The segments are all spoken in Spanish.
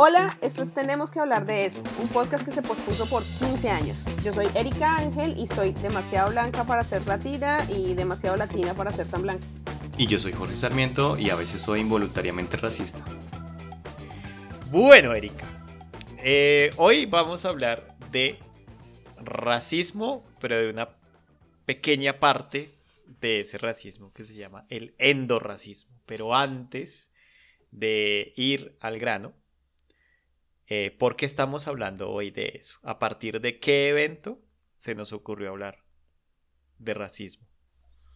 Hola, esto es Tenemos que hablar de eso, un podcast que se pospuso por 15 años. Yo soy Erika Ángel y soy demasiado blanca para ser latina y demasiado latina para ser tan blanca. Y yo soy Jorge Sarmiento y a veces soy involuntariamente racista. Bueno, Erika, eh, hoy vamos a hablar de racismo, pero de una pequeña parte de ese racismo que se llama el endorracismo. Pero antes de ir al grano, eh, ¿por qué estamos hablando hoy de eso? ¿A partir de qué evento se nos ocurrió hablar de racismo?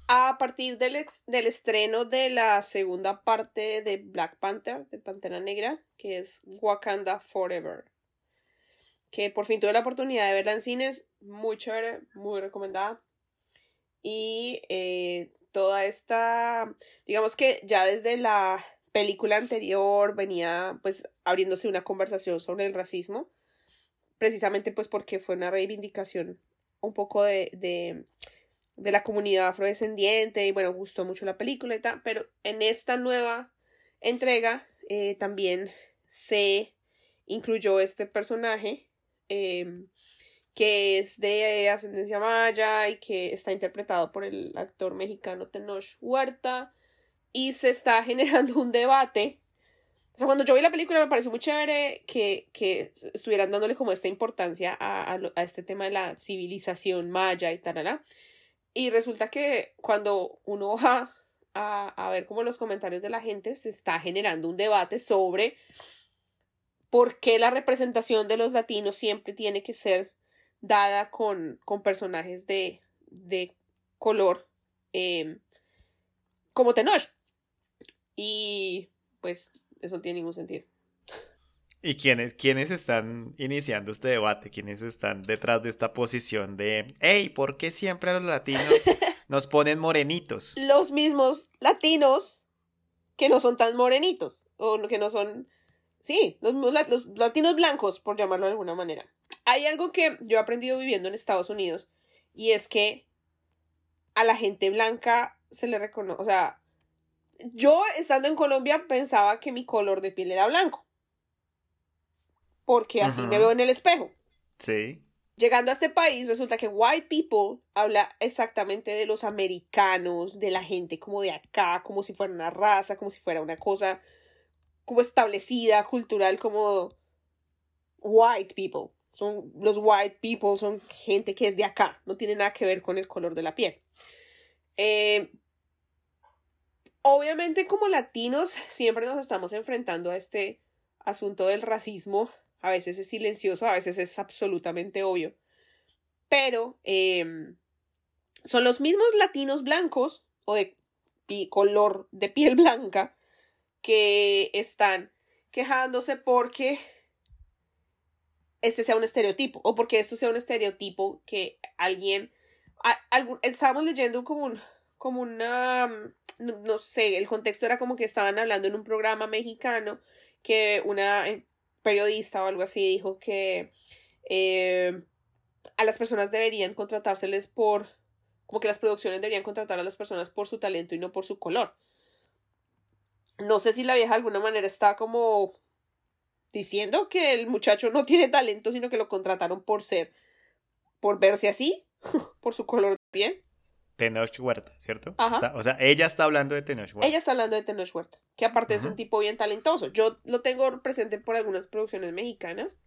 A partir del, del estreno de la segunda parte de Black Panther, de Pantera Negra, que es Wakanda Forever. Que por fin tuve la oportunidad de verla en cines, muy chévere, muy recomendada. Y eh, toda esta, digamos que ya desde la película anterior venía pues abriéndose una conversación sobre el racismo, precisamente pues porque fue una reivindicación un poco de, de, de la comunidad afrodescendiente y bueno, gustó mucho la película y tal, pero en esta nueva entrega eh, también se incluyó este personaje em, que es de ascendencia maya y que está interpretado por el actor mexicano Tenoch Huerta y se está generando un debate. O sea, cuando yo vi la película me pareció muy chévere que, que estuvieran dándole como esta importancia a, a, este tema de la civilización maya y tal. Y resulta que cuando uno va a, a ver como los comentarios de la gente, se está generando un debate sobre por qué la representación de los latinos siempre tiene que ser dada con, con personajes de, de color eh, como Tenoch. Y pues eso no tiene ningún sentido. ¿Y quiénes, quiénes están iniciando este debate? ¿Quiénes están detrás de esta posición de, hey, ¿por qué siempre a los latinos nos ponen morenitos? Los mismos latinos que no son tan morenitos, o que no son, sí, los, los latinos blancos, por llamarlo de alguna manera. Hay algo que yo he aprendido viviendo en Estados Unidos, y es que a la gente blanca se le reconoce, o sea, yo estando en Colombia pensaba que mi color de piel era blanco. Porque así me veo en el espejo. Sí. Llegando a este país, resulta que white people habla exactamente de los americanos, de la gente como de acá, como si fuera una raza, como si fuera una cosa como establecida, cultural, como white people. Son los white people, son gente que es de acá, no tiene nada que ver con el color de la piel. Eh, obviamente como latinos siempre nos estamos enfrentando a este asunto del racismo. A veces es silencioso, a veces es absolutamente obvio. Pero em, son los mismos latinos blancos o de color de piel blanca que están quejándose porque este sea un estereotipo o porque esto sea un estereotipo que alguien... estábamos leyendo como un, como una, mm, no, sé, el contexto era como que estaban hablando en un programa mexicano que una eh, periodista o algo así dijo que eh, a las personas deberían contratárseles por, como que las producciones deberían contratar a las personas por su talento y no por su color. No sé si la vieja de alguna manera está como diciendo que el muchacho no tiene talento, sino que lo contrataron por ser, por verse así, por su color de piel. Tenoch Huerta, ¿cierto? o sea, ella está hablando de Tenoch Huerta. Ella está hablando de Tenoch Huerta, que aparte es un tipo bien talentoso. Yo lo tengo presente por algunas producciones mexicanas.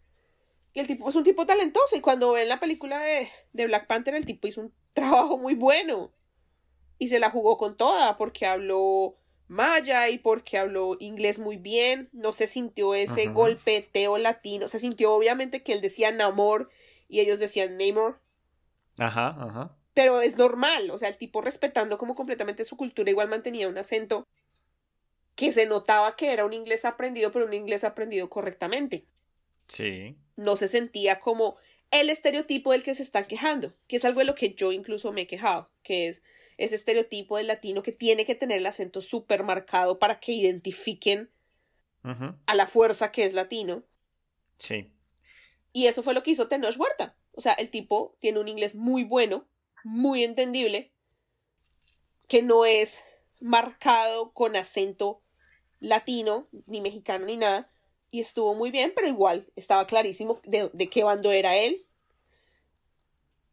Y el tipo es un tipo talentoso. Y cuando ven la película de, de Black Panther, el tipo hizo un trabajo muy bueno. Y se la jugó con toda, porque habló maya y porque habló inglés muy bien. No se sintió ese golpeteo latino. Se sintió obviamente que él decía Namor y ellos decían Namor. Ajá, ajá pero es normal, o sea, el tipo respetando como completamente su cultura igual mantenía un acento que se notaba que era un inglés aprendido, pero un inglés aprendido correctamente. Sí. No se sentía como el estereotipo del que se están quejando, que es algo de lo que yo incluso me he quejado, que es ese estereotipo del latino que tiene que tener el acento súper marcado para que identifiquen a la fuerza que es latino. Sí. Y eso fue lo que hizo Tenoch Huerta. O sea, el tipo tiene un inglés muy bueno, muy entendible, que no es marcado con acento latino, ni mexicano, ni nada. Y estuvo muy bien, pero igual estaba clarísimo de, de qué bando era él.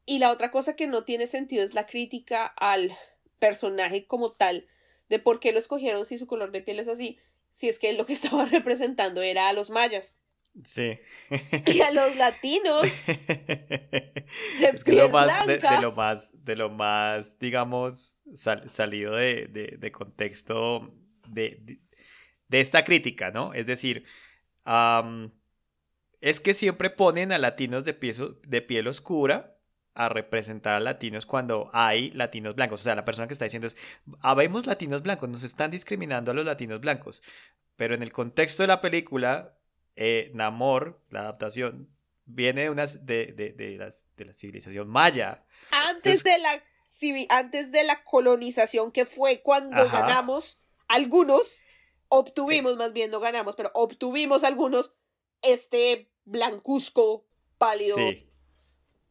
Y la otra cosa que no tiene sentido es la crítica al personaje como tal, de por qué lo escogieron si su color de piel es así, si es que lo que estaba representando era a los mayas. Sí. Y a los latinos. De, lo más, de, lo más, de lo más, digamos, salido de, de contexto de, esta crítica, ¿no? Es decir, es que siempre ponen a latinos de piel, de piel oscura a representar a latinos cuando hay latinos blancos. O sea, la persona que está diciendo es, habemos latinos blancos, nos están discriminando a los latinos blancos. Pero en el contexto de la película, eh, Namor, la adaptación, viene de, unas, de, de, las, de la civilización maya. Antes, de la, antes de la colonización, que fue cuando ganamos algunos, obtuvimos, más bien no ganamos, pero obtuvimos algunos, este blancuzco pálido.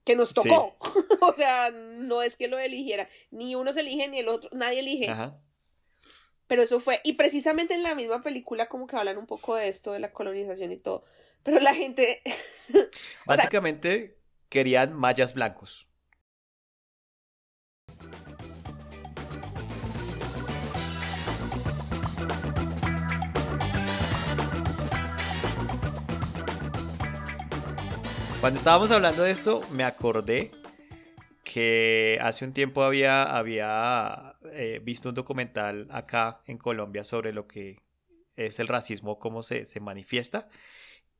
Que nos tocó. o sea, no es que lo eligiera. Ni uno se elige ni el otro. Nadie elige. Ajá. Pero eso fue, y precisamente en la misma película como que hablan un poco de esto, de la colonización y todo. Pero la gente... Básicamente querían mayas blancos. Cuando estábamos hablando de esto, me acordé que hace un tiempo había, había eh, visto un documental acá en Colombia sobre lo que es el racismo, cómo se, manifiesta.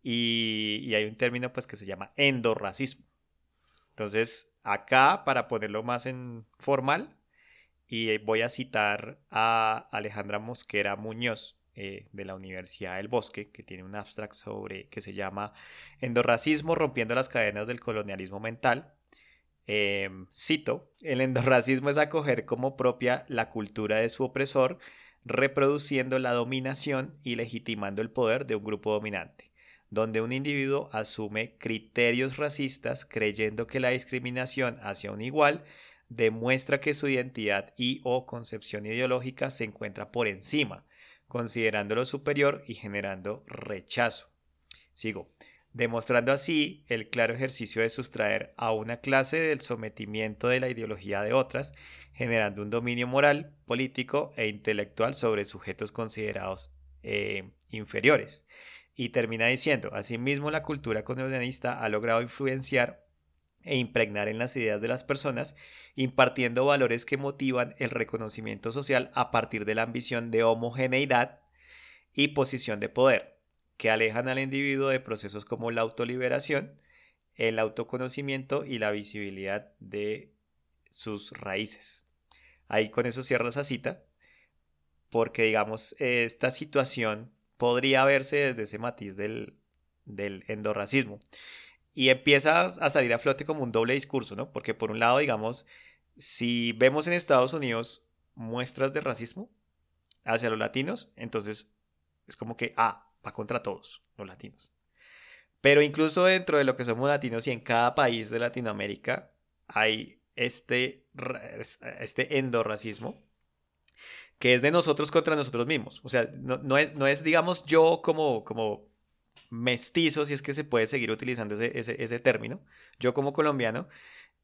Y, hay un término pues que se llama endorracismo. Entonces, acá, para ponerlo más en formal, y voy a citar a Alejandra Mosquera Muñoz eh, de la Universidad del Bosque, que tiene un abstract sobre que se llama Endorracismo rompiendo las cadenas del colonialismo mental. Em, cito, el endorracismo es acoger como propia la cultura de su opresor, reproduciendo la dominación y legitimando el poder de un grupo dominante, donde un individuo asume criterios racistas creyendo que la discriminación hacia un igual demuestra que su identidad y o concepción ideológica se encuentra por encima, considerándolo superior y generando rechazo. Sigo demostrando así el claro ejercicio de sustraer a una clase del sometimiento de la ideología de otras, generando un dominio moral, político e intelectual sobre sujetos considerados eh, inferiores. Y termina diciendo, asimismo la cultura colonialista ha logrado influenciar e impregnar en las ideas de las personas, impartiendo valores que motivan el reconocimiento social a partir de la ambición de homogeneidad y posición de poder, que alejan al individuo de procesos como la autoliberación, el autoconocimiento y la visibilidad de sus raíces. Ahí con eso cierro esa cita, porque digamos, esta situación podría verse desde ese matiz del, del endorracismo. Y empieza a salir a flote como un doble discurso, ¿no? Porque por un lado, digamos, si vemos en Estados Unidos muestras de racismo hacia los latinos, entonces es como que, ah, va contra todos los latinos. Pero incluso dentro de lo que somos latinos y en cada país de Latinoamérica hay este, este endorracismo que es de nosotros contra nosotros mismos. O sea, no, es, no es, digamos, yo como, como mestizo, si es que se puede seguir utilizando ese, ese, término, yo como colombiano,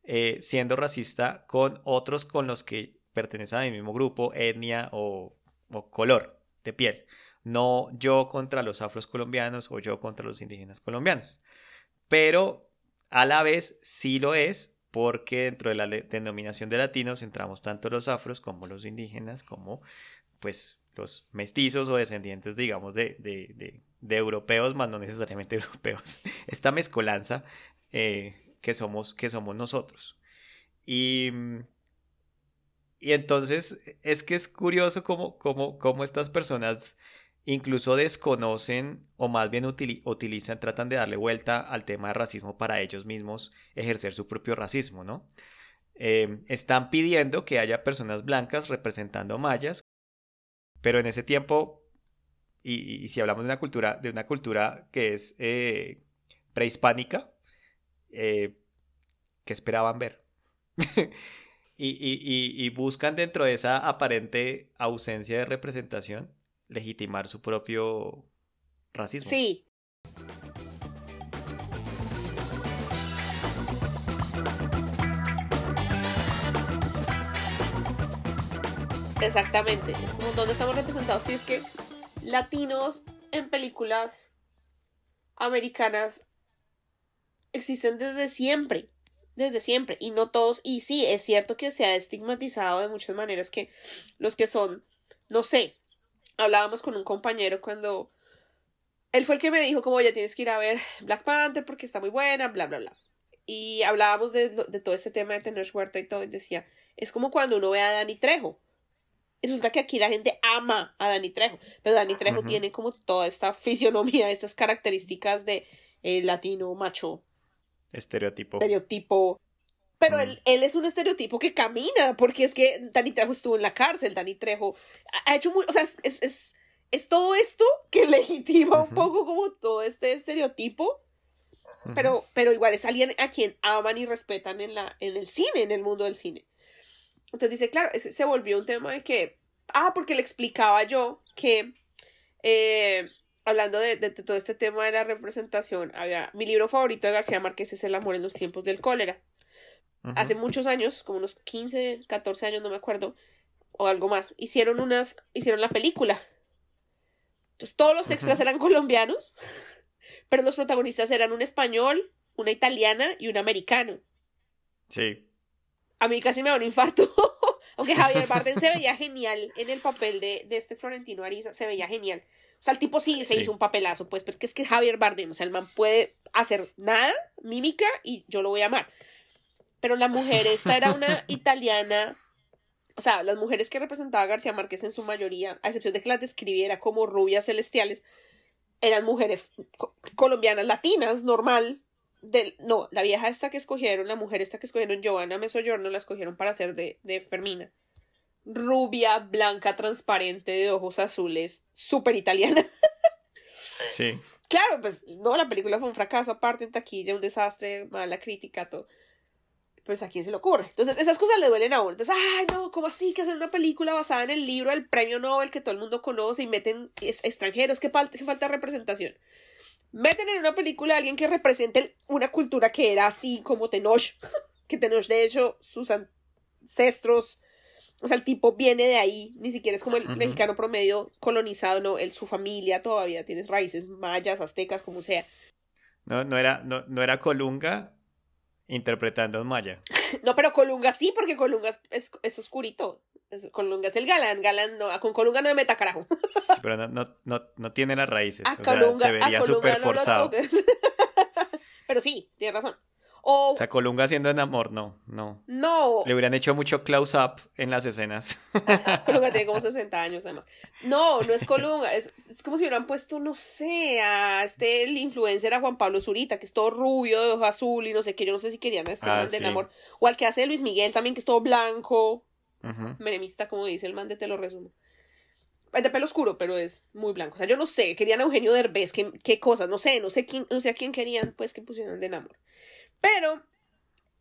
eh, siendo racista con otros con los que pertenecen a mi mismo grupo, etnia o, o color de piel no yo contra los afros colombianos o yo contra los indígenas colombianos. Pero a la vez sí lo es porque dentro de la denominación de latinos entramos tanto los afros como los indígenas, como pues los mestizos o descendientes, digamos, de, europeos, más no necesariamente europeos. Esta mezcolanza eh, que, somos, que somos nosotros. Y, y entonces es que es curioso cómo, cómo, cómo estas personas incluso desconocen o más bien utilizan, tratan de darle vuelta al tema de racismo para ellos mismos ejercer su propio racismo, ¿no? Em, están pidiendo que haya personas blancas representando mayas, pero en ese tiempo, y, si hablamos de una cultura, de una cultura que es eh, prehispánica, eh, ¿qué esperaban ver? y, buscan dentro de esa aparente ausencia de representación legitimar su propio racismo. Sí. Exactamente. Donde estamos representados. Si es que latinos en películas americanas existen desde siempre. Desde siempre. Y no todos. Y sí, es cierto que se ha estigmatizado de muchas maneras que los que son, no sé, hablábamos con un compañero cuando él fue el que me dijo como ya tienes que ir a ver Black Panther porque está muy buena, bla, bla, bla. Y hablábamos de, todo ese tema de tener suerte y todo y decía, es como cuando uno ve a Dani Trejo. Resulta que aquí la gente ama a Dani Trejo, pero Dani Trejo tiene como toda esta fisionomía, estas características de eh, latino, macho. Estereotipo. Estereotipo. Pero él, él, es un estereotipo que camina, porque es que Dani Trejo estuvo en la cárcel, Dani Trejo ha hecho muy, o sea, es, es, es todo esto que legitima un poco como todo este estereotipo, pero, pero igual es alguien a quien aman y respetan en, la, en el cine, en el mundo del cine. Entonces dice, claro, ese se volvió un tema de que, ah, porque le explicaba yo que, eh, hablando de, de, todo este tema de la representación, había, mi libro favorito de García Márquez es El amor en los tiempos del cólera. Hace muchos años, como unos 15, 14 años, no me acuerdo, o algo más, hicieron unas, hicieron la película entonces todos los extras eran colombianos, pero los protagonistas eran un español, una italiana y un americano. Sí. A mí casi me da un infarto. Aunque Javier Bardem se veía genial en el papel de, de, este Florentino Ariza, se veía genial. O sea, el tipo sí se hizo un papelazo, pues, pero es que Javier Bardem, o sea, el man puede hacer nada, mímica, y yo lo voy a amar. Pero la mujer esta era una italiana o sea, las mujeres que representaba García Márquez en su mayoría, a excepción de que las describiera como rubias celestiales, eran mujeres colombianas latinas, normal. Del, no, la vieja esta que escogieron, la mujer esta que escogieron, Giovanna Mesoyorno, la escogieron para ser de, de Fermina. Rubia, blanca, transparente, de ojos azules, súper italiana. sí. Claro, pues no, la película fue un fracaso aparte en taquilla, un desastre, mala crítica, todo pues a quién se le ocurre. Entonces, esas cosas le duelen a uno. Entonces, ay, no, ¿cómo así que hacer una película basada en el libro del premio Nobel que todo el mundo conoce y meten extranjeros? ¿Qué falta, qué falta representación? Meten en una película a alguien que represente una cultura que era así como Tenoch, que Tenoch, de hecho, sus ancestros, o sea, el tipo viene de ahí, ni siquiera es como el mexicano promedio colonizado, no, él, su familia todavía tiene raíces mayas, aztecas, como sea. No, no era, no, no era Colunga, Interpretando a Maya. No, pero Colunga sí, porque Colunga es, es, oscurito. Colunga es el galán, galán, no, con Colunga no me meta carajo. pero no, no, no, no, tiene las raíces. A Colunga, se vería súper forzado. pero sí, tiene razón. O, sea, Colunga haciendo en amor, no, no. No. Le hubieran hecho mucho close-up en las escenas. Colunga tiene como 60 años además. No, no es Colunga, es, como si hubieran puesto, no sé, a este, el influencer a Juan Pablo Zurita, que es todo rubio, de ojo azul y no sé qué, yo no sé si querían a este ah, del amor. O al que hace Luis Miguel también, que es todo blanco, menemista, como dice el man de Te lo resumo. Es de pelo oscuro, pero es muy blanco. O sea, yo no sé, querían a Eugenio Derbez, qué, qué cosas, no sé, no sé quién, no sé a quién querían, pues, que pusieran de amor. Pero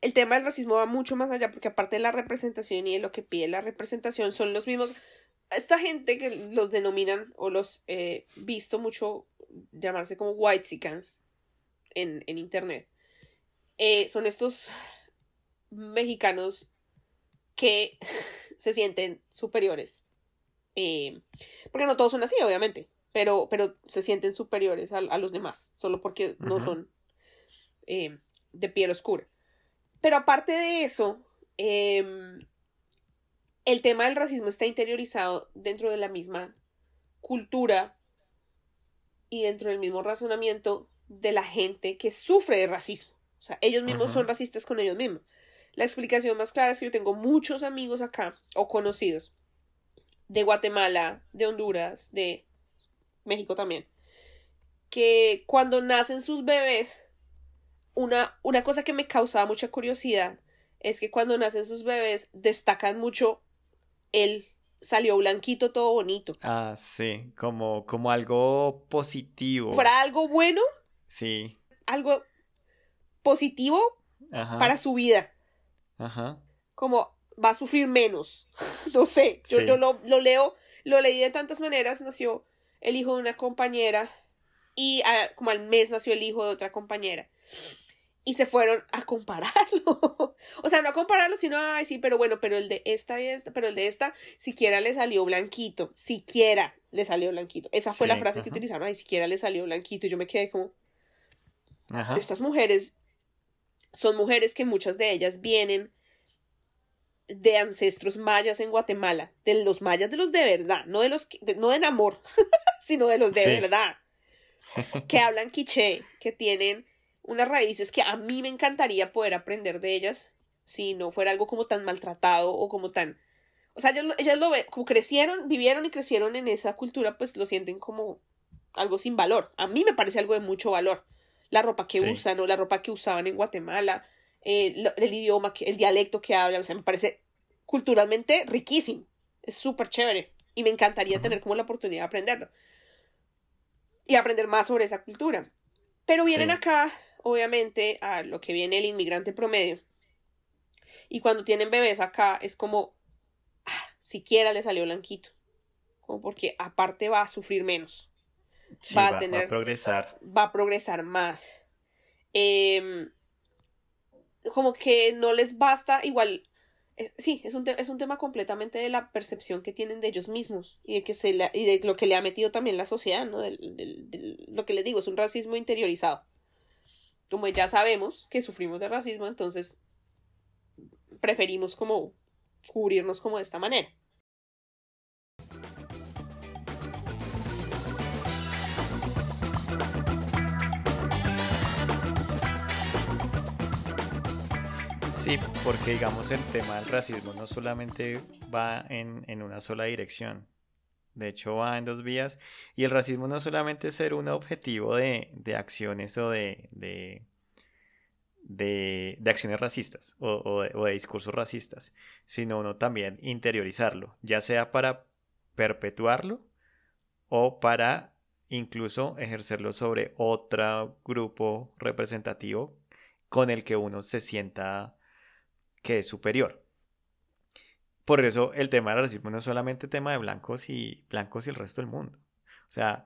el tema del racismo va mucho más allá, porque aparte de la representación y de lo que pide la representación, son los mismos. Esta gente que los denominan o los he visto mucho llamarse como white en, en internet. Eh, son estos mexicanos que se sienten superiores. Eh, porque no todos son así, obviamente. Pero, pero se sienten superiores a, los demás. Solo porque no son eh, de piel oscura. Pero aparte de eso, em, el tema del racismo está interiorizado dentro de la misma cultura y dentro del mismo razonamiento de la gente que sufre de racismo. O sea, ellos mismos son racistas con ellos mismos. La explicación más clara es que yo tengo muchos amigos acá o conocidos de Guatemala, de Honduras, de México también, que cuando nacen sus bebés una, una cosa que me causaba mucha curiosidad es que cuando nacen sus bebés destacan mucho el salió blanquito, todo bonito. Ah, sí, como, como algo positivo. ¿Fuera algo bueno? Sí. Algo positivo para su vida. Ajá. Como va a sufrir menos. no sé, yo, Sí. yo lo, lo leo, lo leí de tantas maneras, nació el hijo de una compañera y ah, como al mes nació el hijo de otra compañera. Y se fueron a compararlo. o sea, no a compararlo, sino, ay, sí, pero bueno, pero el de esta y esta, pero el de esta, siquiera le salió blanquito. Siquiera le salió blanquito. Esa fue la frase que utilizaron, ay, siquiera le salió blanquito. Y yo me quedé como, Ajá. estas mujeres son mujeres que muchas de ellas vienen de ancestros mayas en Guatemala, de los mayas de los de verdad, no de los de- no de amor, sino de los de Sí. verdad, que hablan quiché, que tienen unas raíces que a mí me encantaría poder aprender de ellas si no fuera algo como tan maltratado o como tan o sea, ellas, lo- ellas lo como crecieron, vivieron y crecieron en esa cultura, pues lo sienten como algo sin valor. A mí me parece algo de mucho valor. La ropa que Sí. usan o la ropa que usaban en Guatemala, eh, el idioma, que, el dialecto que hablan, o sea, me parece culturalmente riquísimo. Es súper chévere. Y me encantaría tener como la oportunidad de aprenderlo. Y aprender más sobre esa cultura. Pero vienen Sí. acá, obviamente, a lo que viene el inmigrante promedio. Y cuando tienen bebés acá, es como, ah, siquiera le salió blanquito. Como porque aparte va a sufrir menos. Sí, va a va, va tener- a progresar. Va a progresar más. Em, como que no les basta, igual. es- sí, es un, es un tema completamente de la percepción que tienen de ellos mismos y de, que se la- y de lo que le ha metido también la sociedad, ¿no? Del- del- del- lo que les digo, es un racismo interiorizado. Como ya sabemos que sufrimos de racismo, entonces preferimos como cubrirnos como de esta manera. Sí, porque digamos el tema del racismo no solamente va en, en una sola dirección. De hecho, va en dos vías. Y el racismo no solamente es ser un objetivo de, de acciones o de, de, de, acciones racistas o, o de discursos racistas, sino uno también interiorizarlo, ya sea para perpetuarlo o para incluso ejercerlo sobre otro grupo representativo con el que uno se sienta que es superior. Por eso el tema del racismo no es solamente tema de blancos y blancos y el resto del mundo. O sea,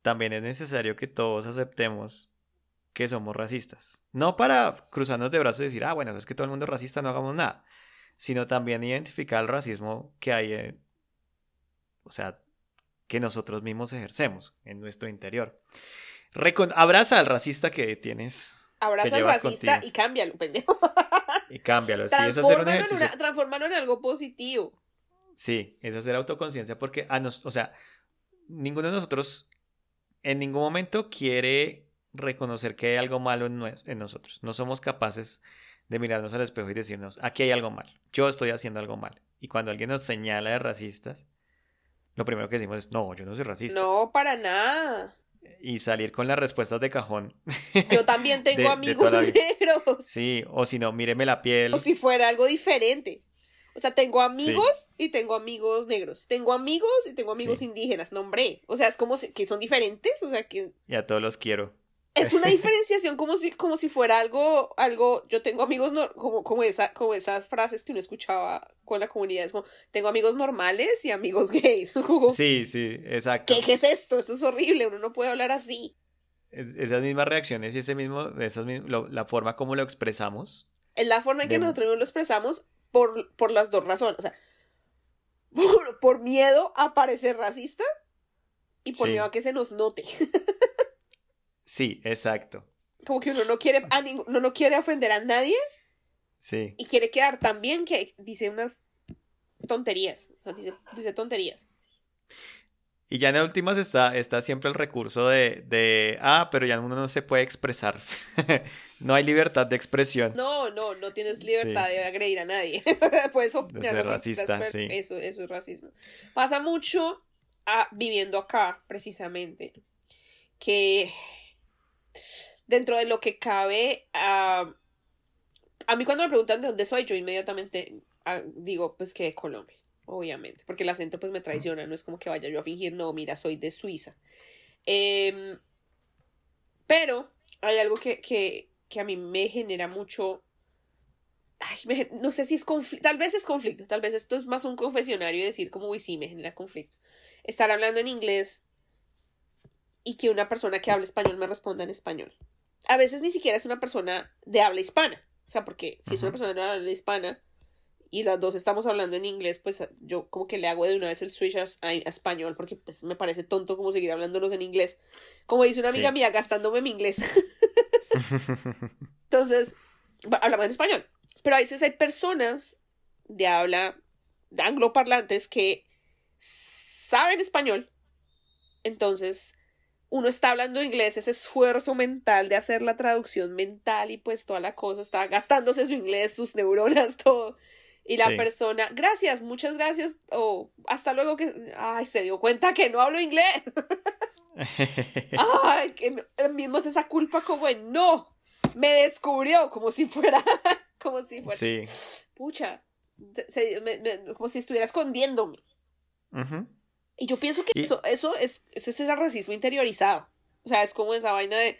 también es necesario que todos aceptemos que somos racistas. No para cruzarnos de brazos y decir, ah, bueno, es que todo el mundo es racista, no hagamos nada. Sino también identificar el racismo que hay, eh, o sea, que nosotros mismos ejercemos en nuestro interior. Recon abraza al racista que tienes Abraza al racista contigo. y cámbialo, pendejo. y cámbialo. Sí, es hacer un Transfórmalo en, una- algo positivo. Sí, es hacer autoconciencia porque a nos, o sea, ninguno de nosotros en ningún momento quiere reconocer que hay algo malo en, nues- en nosotros. No somos capaces de mirarnos al espejo y decirnos, aquí hay algo mal, yo estoy haciendo algo mal. Y cuando alguien nos señala de racistas, lo primero que decimos es, no, yo no soy racista. No, para nada. Y salir con las respuestas de cajón. Yo también tengo De- amigos negros. Sí, o si no, míreme la piel. O si fuera algo diferente. O sea, tengo amigos y tengo amigos negros. Tengo amigos y tengo amigos Sí. indígenas. Nombre. O sea, es como que son diferentes. O sea, que Y a todos los quiero. Es una diferenciación como si, como si fuera algo, algo. Yo tengo amigos como, como esa, como esas frases que uno escuchaba con la comunidad. Es como, tengo amigos normales y amigos gays. Sí, sí, exacto. ¿qué, ¿Qué es esto? Esto es horrible. Uno no puede hablar así. Es- esas mismas reacciones y ese mismo, esas lo- la forma como lo expresamos. Es la forma en que De- nosotros lo expresamos por, por las dos razones. O sea, por, por miedo a parecer racista y por Sí. miedo a que se nos note. Sí, exacto. Como que uno no quiere, a uno no quiere ofender a nadie Sí, y quiere quedar tan bien que dice unas tonterías. O sea, dice, dice tonterías. y ya en últimas está, está siempre el recurso de, de, ah, pero ya uno no se puede expresar. no hay libertad de expresión. No, no, no tienes libertad Sí. de agredir a nadie. Puedes opinar ser racista, sí. Eso, eso es racismo. Pasa mucho ah, viviendo acá, precisamente, que dentro de lo que cabe, ah, a mí cuando me preguntan de dónde soy, yo inmediatamente ah, digo, pues que de Colombia, obviamente, porque el acento pues me traiciona, no es como que vaya yo a fingir, no, mira, soy de Suiza. Em, pero hay algo que, que, que a mí me genera mucho ay, no sé si es conflicto, tal vez es conflicto, tal vez esto es más un confesionario y decir como, uy, sí, me genera conflicto. Estar hablando en inglés y que una persona que habla español me responda en español. A veces ni siquiera es una persona de habla hispana, o sea, porque si es una persona de habla hispana y las dos estamos hablando en inglés, pues yo como que le hago de una vez el switch a, español porque pues me parece tonto como seguir hablándolos en inglés. Como dice una amiga mía, gastándome mi inglés. Entonces, hablamos en español. Pero a veces hay personas de habla de angloparlantes que saben español. Entonces, uno está hablando inglés, ese esfuerzo mental de hacer la traducción mental y pues toda la cosa, está gastándose su inglés, sus neuronas, todo. Y la persona, gracias, muchas gracias, o hasta luego que, ay, se dio cuenta que no hablo inglés. ay, que mismo es esa culpa como en, no, me descubrió, como si fuera, como si fuera, sí. pucha, como si estuviera escondiéndome. Y yo pienso que eso, eso es, es ese racismo interiorizado. O sea, es como esa vaina de,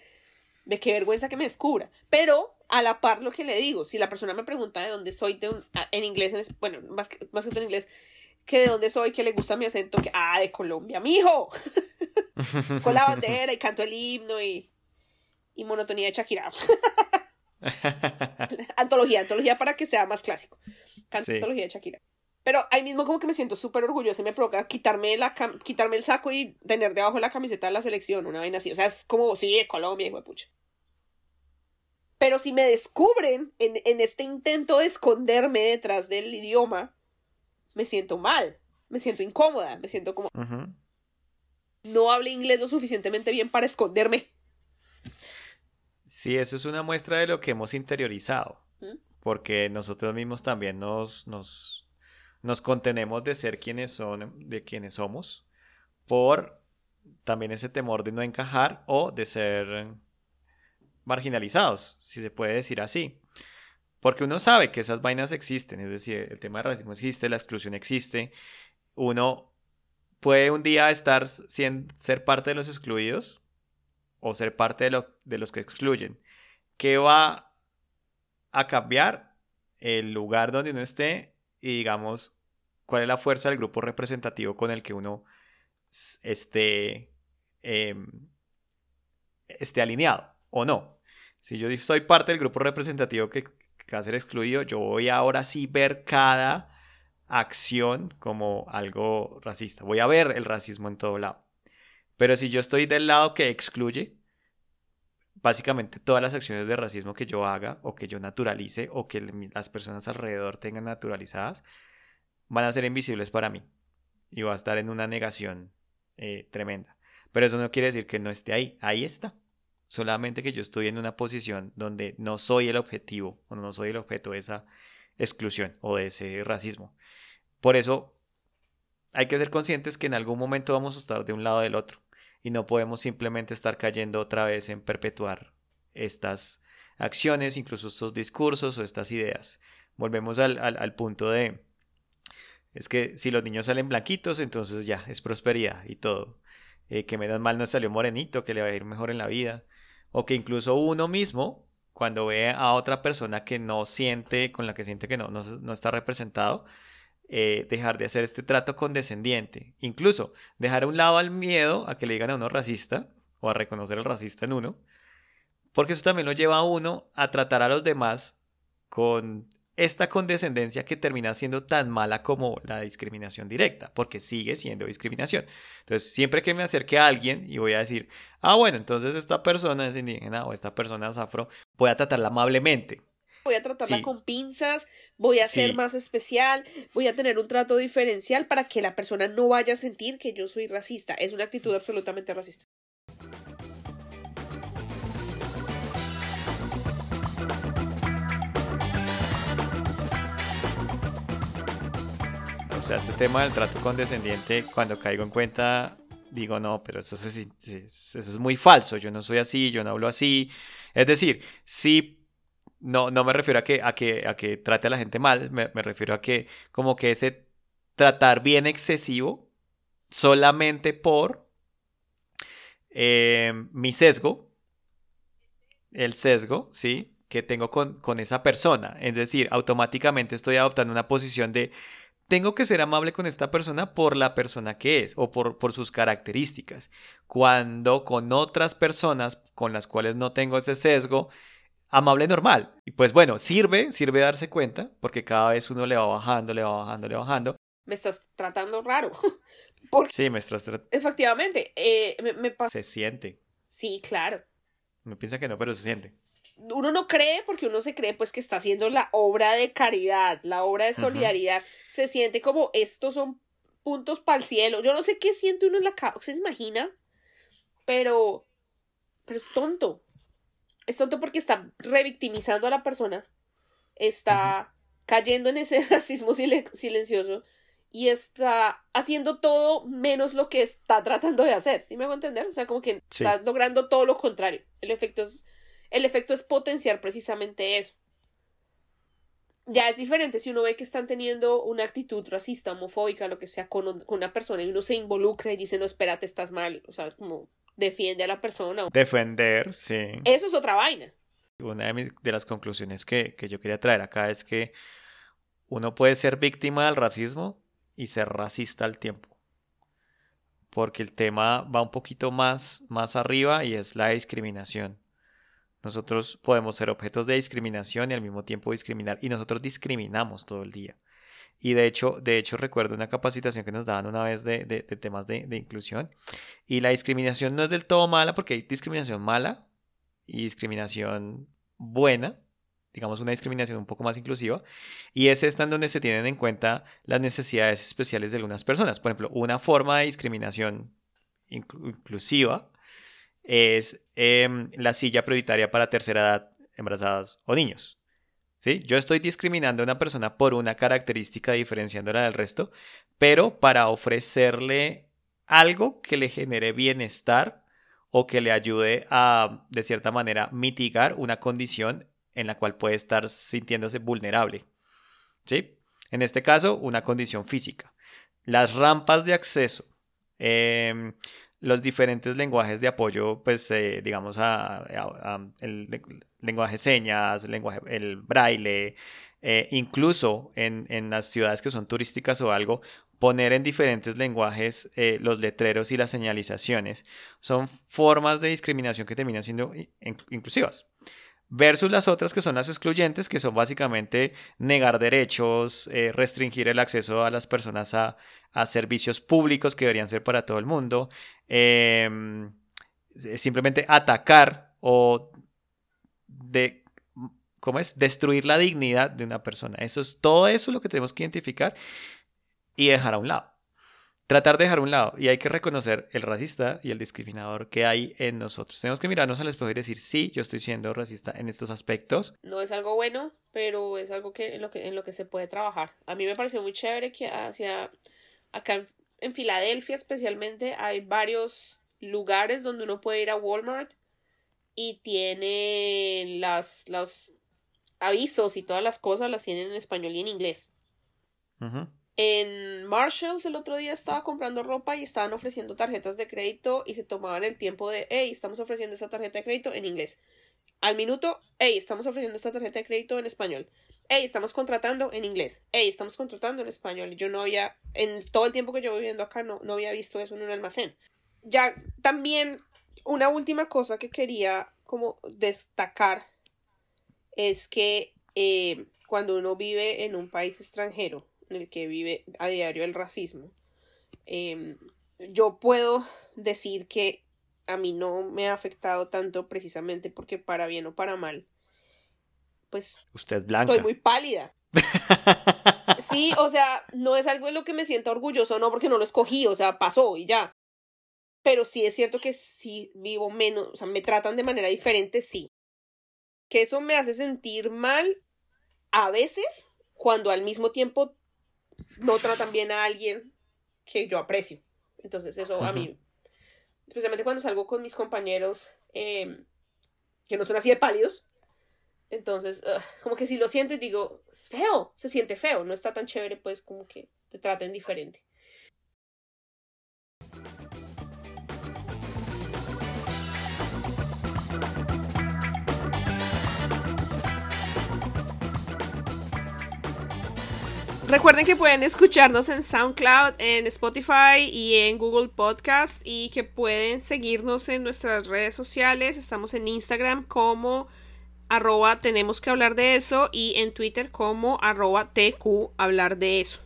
de qué vergüenza que me descubra. Pero a la par lo que le digo, si la persona me pregunta de dónde soy, de en inglés, en, bueno, más que, más que en inglés, que de dónde soy, que le gusta mi acento, que, ah, de Colombia, mijo, con la bandera y canto el himno y, y monotonía de Shakira. antología, antología para que sea más clásico. Canto antología de Shakira. Pero ahí mismo como que me siento súper orgullosa y me provoca quitarme, la quitarme el saco y tener debajo la camiseta de la selección, una vaina así. O sea, es como, sí, Colombia, hijo de pucha. Pero si me descubren en, este intento de esconderme detrás del idioma, me siento mal, me siento incómoda, me siento como... No hable inglés lo suficientemente bien para esconderme. Sí, eso es una muestra de lo que hemos interiorizado. ¿Mm? Porque nosotros mismos también nos, nos, nos contenemos de ser quienes son, de quienes somos, por también ese temor de no encajar o de ser marginalizados, si se puede decir así. Porque uno sabe que esas vainas existen, es decir, el tema del racismo existe, la exclusión existe. Uno puede un día estar ser parte de los excluidos o ser parte de, de los que excluyen. ¿Qué va a cambiar? El lugar donde uno esté y digamos cuál es la fuerza del grupo representativo con el que uno esté, em, esté alineado o no. Si yo soy parte del grupo representativo que, va a ser excluido, yo voy ahora sí ver cada acción como algo racista. Voy a ver el racismo en todo lado. Pero si yo estoy del lado que excluye, básicamente todas las acciones de racismo que yo haga o que yo naturalice o que las personas alrededor tengan naturalizadas van a ser invisibles para mí y va a estar en una negación eh, tremenda. Pero eso no quiere decir que no esté ahí, ahí está solamente que yo estoy en una posición donde no soy el objetivo o no soy el objeto de esa exclusión o de ese racismo. Por eso hay que ser conscientes que en algún momento vamos a estar de un lado del otro y no podemos simplemente estar cayendo otra vez en perpetuar estas acciones, incluso estos discursos o estas ideas. Volvemos al, punto de, es que si los niños salen blanquitos, entonces ya es prosperidad y todo. Eh, que menos mal no salió morenito, que le va a ir mejor en la vida o que incluso uno mismo, cuando ve a otra persona que no siente, con la que siente que no, no, está representado, eh, dejar de hacer este trato condescendiente. Incluso dejar a un lado al miedo a que le digan a uno racista o a reconocer al racista en uno, porque eso también lo lleva a uno a tratar a los demás con esta condescendencia que termina siendo tan mala como la discriminación directa, porque sigue siendo discriminación. Entonces, siempre que me acerque a alguien y voy a decir, ah, bueno, entonces esta persona es indígena o esta persona es afro, voy a tratarla amablemente. Voy a tratarla con pinzas, voy a ser más especial, voy a tener un trato diferencial para que la persona no vaya a sentir que yo soy racista. Es una actitud absolutamente racista. Sea, este tema del trato condescendiente, cuando caigo en cuenta, digo, no, pero eso es, es muy falso, yo no soy así, yo no hablo así. Es decir, sí, no, no me refiero a que, a que, a que trate a la gente mal, me, refiero a que como que ese tratar bien excesivo solamente por eh, mi sesgo, el sesgo, ¿sí? que tengo con, con esa persona. Es decir, automáticamente estoy adoptando una posición de tengo que ser amable con esta persona por la persona que es o por, por, sus características. Cuando con otras personas con las cuales no tengo ese sesgo, amable normal. Y pues bueno, sirve, sirve darse cuenta, porque cada vez uno le va bajando, le va bajando, le va bajando. Me estás tratando raro. Sí, me estás tratando. Efectivamente, eh, me, me pasa. Se siente. Sí, claro. Me piensa que no, pero se siente uno no cree porque uno se cree pues que está haciendo la obra de caridad, la obra de solidaridad. Se siente como estos son puntos para el cielo. Yo no sé qué siente uno en la cabeza, se imagina, pero pero es tonto. Es tonto porque está revictimizando a la persona. Está cayendo en ese racismo silencioso y está haciendo todo menos lo que está tratando de hacer. ¿Sí me hago entender? O sea, como que está logrando todo lo contrario. El efecto es el efecto es potenciar precisamente eso. Ya es diferente si uno ve que están teniendo una actitud racista, homofóbica, lo que sea, con, una persona y uno se involucra y dice, no, espérate, estás mal. O sea, como defiende a la persona. Defender, sí. Eso es otra vaina. Una de, de las conclusiones que, que yo quería traer acá es que uno puede ser víctima del racismo y ser racista al tiempo. Porque el tema va un poquito más, más arriba y es la discriminación. Nosotros podemos ser objetos de discriminación y al mismo tiempo discriminar. Y nosotros discriminamos todo el día. Y de hecho, de hecho recuerdo una capacitación que nos daban una vez de, temas de, inclusión. Y la discriminación no es del todo mala porque hay discriminación mala y discriminación buena. Digamos una discriminación un poco más inclusiva. Y es esta en donde se tienen en cuenta las necesidades especiales de algunas personas. Por ejemplo, una forma de discriminación inclusiva es em, la silla prioritaria para tercera edad, embarazadas o niños. ¿Sí? Yo estoy discriminando a una persona por una característica diferenciándola del resto, pero para ofrecerle algo que le genere bienestar o que le ayude a, de cierta manera, mitigar una condición en la cual puede estar sintiéndose vulnerable. ¿Sí? En este caso, una condición física. Las rampas de acceso. Eh, los diferentes lenguajes de apoyo, pues eh, digamos, a, el lenguaje señas, el, lenguaje, el braille, eh, incluso en, en, las ciudades que son turísticas o algo, poner en diferentes lenguajes eh, los letreros y las señalizaciones, son formas de discriminación que terminan siendo inclusivas versus las otras que son las excluyentes, que son básicamente negar derechos, restringir el acceso a las personas a, servicios públicos que deberían ser para todo el mundo, em, simplemente atacar o de, ¿cómo es? Destruir la dignidad de una persona. Eso es todo eso lo que tenemos que identificar y dejar a un lado. Tratar de dejar a un lado y hay que reconocer el racista y el discriminador que hay en nosotros. Tenemos que mirarnos al espejo y decir, sí, yo estoy siendo racista en estos aspectos. No es algo bueno, pero es algo que en lo que, en lo que se puede trabajar. A mí me pareció muy chévere que hacia Acá en, Filadelfia especialmente hay varios lugares donde uno puede ir a Walmart y tiene las, los avisos y todas las cosas las tienen en español y en inglés. En Marshalls el otro día estaba comprando ropa y estaban ofreciendo tarjetas de crédito y se tomaban el tiempo de, hey, estamos ofreciendo esta tarjeta de crédito en inglés. Al minuto, hey, estamos ofreciendo esta tarjeta de crédito en español hey, estamos contratando en inglés, hey, estamos contratando en español. Yo no había, en todo el tiempo que yo viviendo acá, no, no había visto eso en un almacén. Ya también, una última cosa que quería como destacar es que eh, cuando uno vive en un país extranjero, en el que vive a diario el racismo, em, yo puedo decir que a mí no me ha afectado tanto precisamente porque para bien o para mal, pues... Usted blanca. Estoy muy pálida. Sí, o sea, no es algo de lo que me sienta orgulloso, no, porque no lo escogí, o sea, pasó y ya. Pero sí es cierto que sí vivo menos, o sea, me tratan de manera diferente, sí. Que eso me hace sentir mal a veces, cuando al mismo tiempo no tratan bien a alguien que yo aprecio. Entonces, eso a mí, especialmente cuando salgo con mis compañeros em, que no son así de pálidos, entonces, como que si lo sientes, digo, es feo, se siente feo, no está tan chévere, pues como que te traten diferente. Recuerden que pueden escucharnos en SoundCloud, en Spotify y en Google Podcast y que pueden seguirnos en nuestras redes sociales. Estamos en Instagram como arroba tenemos que hablar de eso y en Twitter como arroba tq hablar de eso.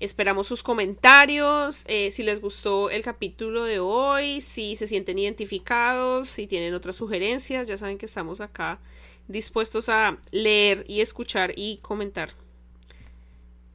Esperamos sus comentarios, eh, si les gustó el capítulo de hoy, si se sienten identificados, si tienen otras sugerencias, ya saben que estamos acá dispuestos a leer y escuchar y comentar.